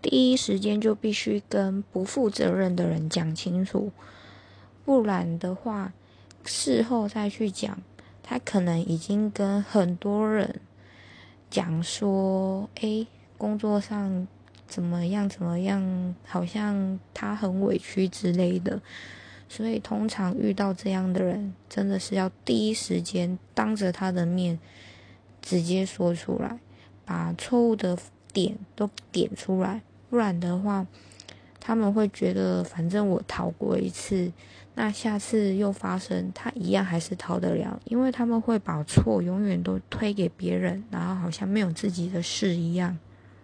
第一时间就必须跟不负责任的人讲清楚，不然的话，事后再去讲，他可能已经跟很多人讲说，哎，工作上怎么样怎么样，好像他很委屈之类的。所以，通常遇到这样的人，真的是要第一时间当着他的面直接说出来，把错误的点都点出来。不然的话，他们会觉得反正我逃过一次，那下次又发生，他一样还是逃得了，因为他们会把错永远都推给别人，然后好像没有自己的事一样。